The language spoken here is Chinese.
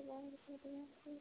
是王子和的。